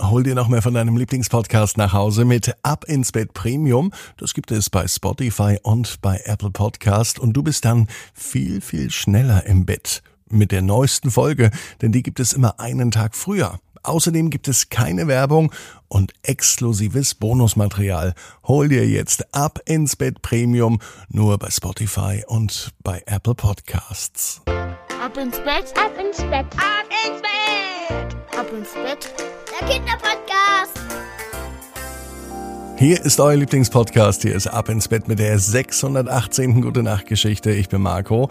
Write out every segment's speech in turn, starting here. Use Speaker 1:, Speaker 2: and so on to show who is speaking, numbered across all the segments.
Speaker 1: Hol dir noch mehr von deinem Lieblingspodcast nach Hause mit Ab ins Bett Premium. Das gibt es bei Spotify und bei Apple Podcast und du bist dann viel, viel schneller im Bett mit der neuesten Folge, denn die gibt es immer einen Tag früher. Außerdem gibt es keine Werbung und exklusives Bonusmaterial. Hol dir jetzt Ab ins Bett Premium nur bei Spotify und bei Apple Podcasts.
Speaker 2: Ab ins Bett, ab ins Bett, ab ins Bett, ab ins Bett. Der Kinderpodcast.
Speaker 1: Hier ist euer Lieblingspodcast. Hier ist Ab ins Bett mit der 618. Gute Nacht Geschichte. Ich bin Marco.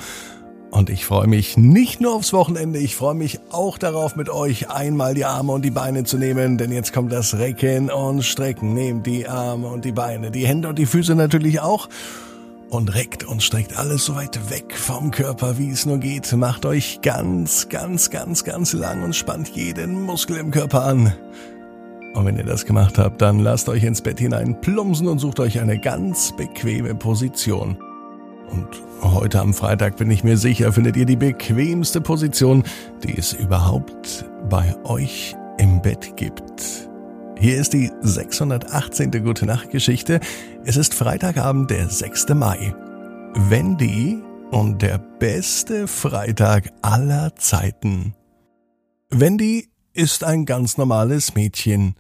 Speaker 1: Und ich freue mich nicht nur aufs Wochenende, ich freue mich auch darauf, mit euch einmal die Arme und die Beine zu nehmen, denn jetzt kommt das Recken und Strecken. Nehmt die Arme und die Beine, die Hände und die Füße natürlich auch und reckt und streckt alles so weit weg vom Körper, wie es nur geht. Macht euch ganz, ganz, ganz, ganz lang und spannt jeden Muskel im Körper an. Und wenn ihr das gemacht habt, dann lasst euch ins Bett hinein plumpsen und sucht euch eine ganz bequeme Position. Und heute am Freitag bin ich mir sicher, findet ihr die bequemste Position, die es überhaupt bei euch im Bett gibt. Hier ist die 618. Gute Nacht Geschichte. Es ist Freitagabend, der 6. Mai. Wendy und der beste Freitag aller Zeiten. Wendy ist ein ganz normales Mädchen.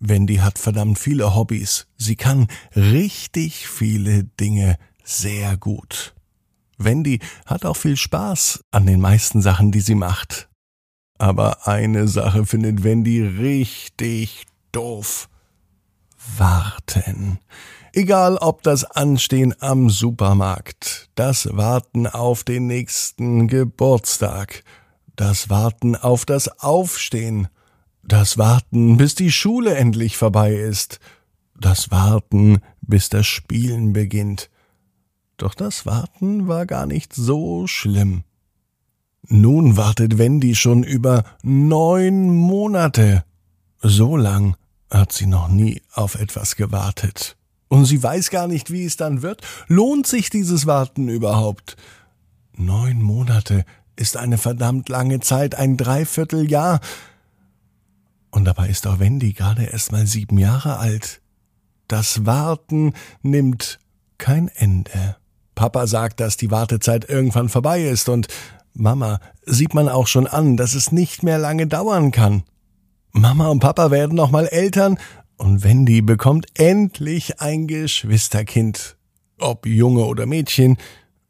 Speaker 1: Wendy hat verdammt viele Hobbys. Sie kann richtig viele Dinge sehr gut. Wendy hat auch viel Spaß an den meisten Sachen, die sie macht. Aber eine Sache findet Wendy richtig doof. Warten. Egal ob das Anstehen am Supermarkt, das Warten auf den nächsten Geburtstag, das Warten auf das Aufstehen, das Warten, bis die Schule endlich vorbei ist, das Warten, bis das Spielen beginnt. Doch das Warten war gar nicht so schlimm. Nun wartet Wendy schon über neun Monate. So lang hat sie noch nie auf etwas gewartet. Und sie weiß gar nicht, wie es dann wird. Lohnt sich dieses Warten überhaupt? Neun Monate ist eine verdammt lange Zeit, ein Dreivierteljahr. Und dabei ist auch Wendy gerade erst mal sieben Jahre alt. Das Warten nimmt kein Ende. Papa sagt, dass die Wartezeit irgendwann vorbei ist und Mama sieht man auch schon an, dass es nicht mehr lange dauern kann. Mama und Papa werden noch mal Eltern und Wendy bekommt endlich ein Geschwisterkind. Ob Junge oder Mädchen,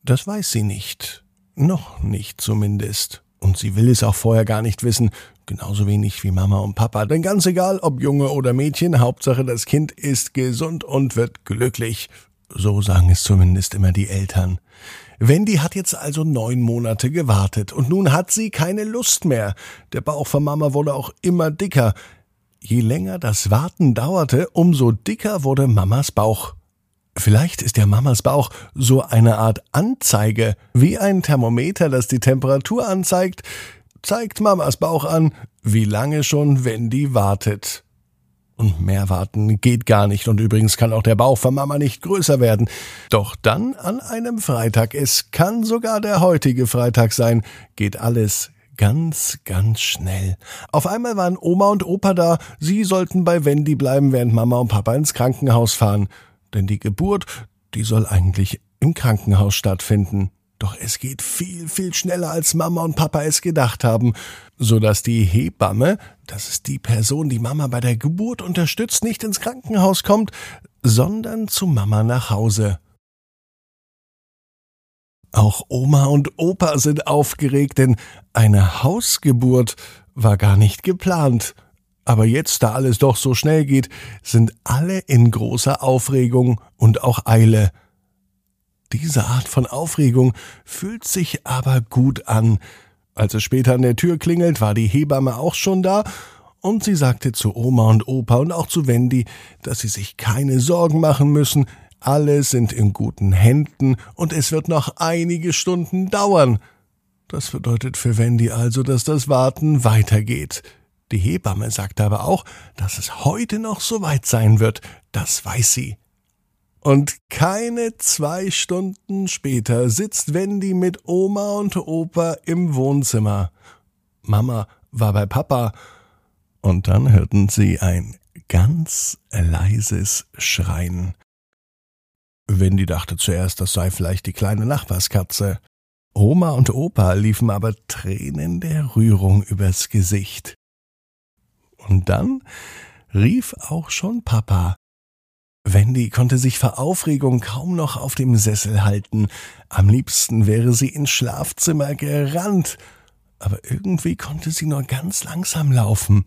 Speaker 1: das weiß sie nicht. Noch nicht zumindest. Und sie will es auch vorher gar nicht wissen, genauso wenig wie Mama und Papa. Denn ganz egal, ob Junge oder Mädchen, Hauptsache das Kind ist gesund und wird glücklich. So sagen es zumindest immer die Eltern. Wendy hat jetzt also neun Monate gewartet und nun hat sie keine Lust mehr. Der Bauch von Mama wurde auch immer dicker. Je länger das Warten dauerte, umso dicker wurde Mamas Bauch. Vielleicht ist ja Mamas Bauch so eine Art Anzeige, wie ein Thermometer, das die Temperatur anzeigt, zeigt Mamas Bauch an, wie lange schon Wendy wartet. Und mehr warten geht gar nicht. Und übrigens kann auch der Bauch von Mama nicht größer werden. Doch dann an einem Freitag, es kann sogar der heutige Freitag sein, geht alles ganz, ganz schnell. Auf einmal waren Oma und Opa da. Sie sollten bei Wendy bleiben, während Mama und Papa ins Krankenhaus fahren. Denn die Geburt, die soll eigentlich im Krankenhaus stattfinden. Doch es geht viel, viel schneller, als Mama und Papa es gedacht haben, so dass die Hebamme, das ist die Person, die Mama bei der Geburt unterstützt, nicht ins Krankenhaus kommt, sondern zu Mama nach Hause. Auch Oma und Opa sind aufgeregt, denn eine Hausgeburt war gar nicht geplant. Aber jetzt, da alles doch so schnell geht, sind alle in großer Aufregung und auch Eile. Diese Art von Aufregung fühlt sich aber gut an. Als es später an der Tür klingelt, war die Hebamme auch schon da, und sie sagte zu Oma und Opa und auch zu Wendy, dass sie sich keine Sorgen machen müssen, alle sind in guten Händen und es wird noch einige Stunden dauern. Das bedeutet für Wendy also, dass das Warten weitergeht. Die Hebamme sagte aber auch, dass es heute noch so weit sein wird, das weiß sie. Und keine zwei Stunden später sitzt Wendy mit Oma und Opa im Wohnzimmer. Mama war bei Papa Und dann hörten sie ein ganz leises Schreien. Wendy dachte zuerst, das sei vielleicht die kleine Nachbarskatze. Oma und Opa liefen aber Tränen der Rührung übers Gesicht. Und dann rief auch schon Papa. Wendy konnte sich vor Aufregung kaum noch auf dem Sessel halten. Am liebsten wäre sie ins Schlafzimmer gerannt, aber irgendwie konnte sie nur ganz langsam laufen.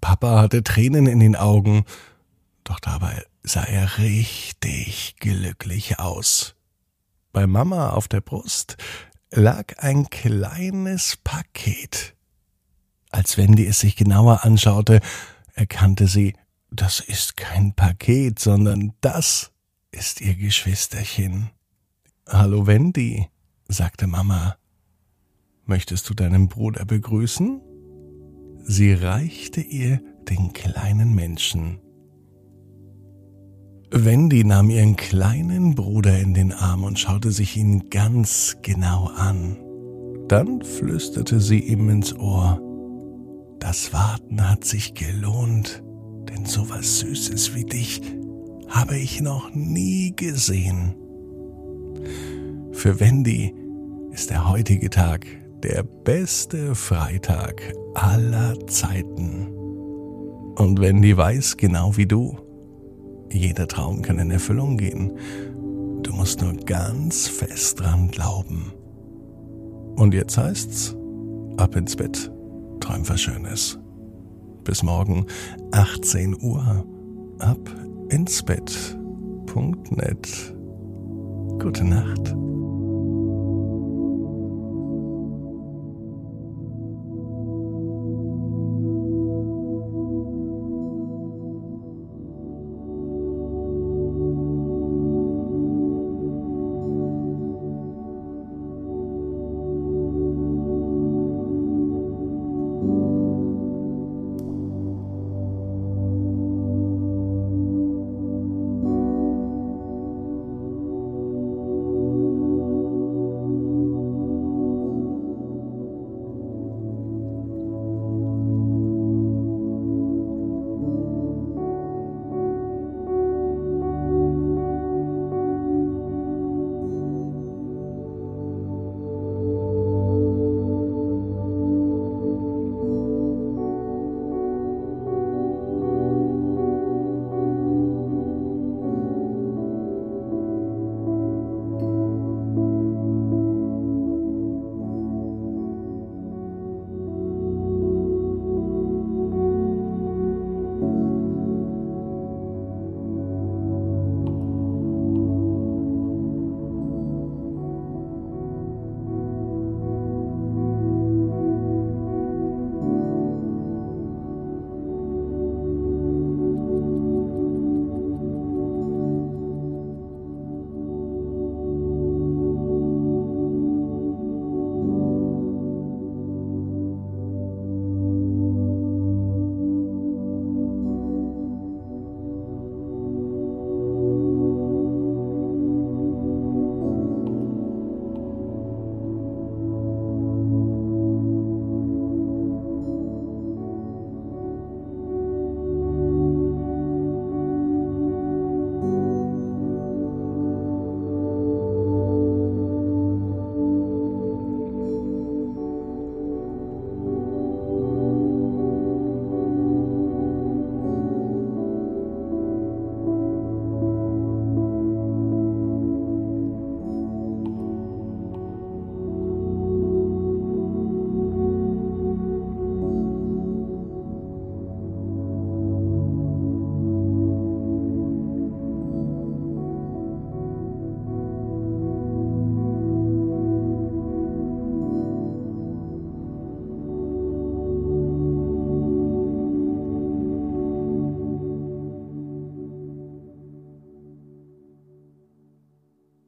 Speaker 1: Papa hatte Tränen in den Augen, doch dabei sah er richtig glücklich aus. Bei Mama auf der Brust lag ein kleines Paket. Als Wendy es sich genauer anschaute, erkannte sie, das ist kein Paket, sondern das ist ihr Geschwisterchen. Hallo Wendy, sagte Mama. Möchtest du deinen Bruder begrüßen? Sie reichte ihr den kleinen Menschen. Wendy nahm ihren kleinen Bruder in den Arm und schaute sich ihn ganz genau an. Dann flüsterte sie ihm ins Ohr. Das Warten hat sich gelohnt, denn so was Süßes wie dich habe ich noch nie gesehen. Für Wendy ist der heutige Tag der beste Freitag aller Zeiten. Und Wendy weiß genau wie du, jeder Traum kann in Erfüllung gehen. Du musst nur ganz fest dran glauben. Und jetzt heißt's, ab ins Bett, träum was Schönes. Bis morgen, 18 Uhr, ab ins Bett.net. Gute Nacht.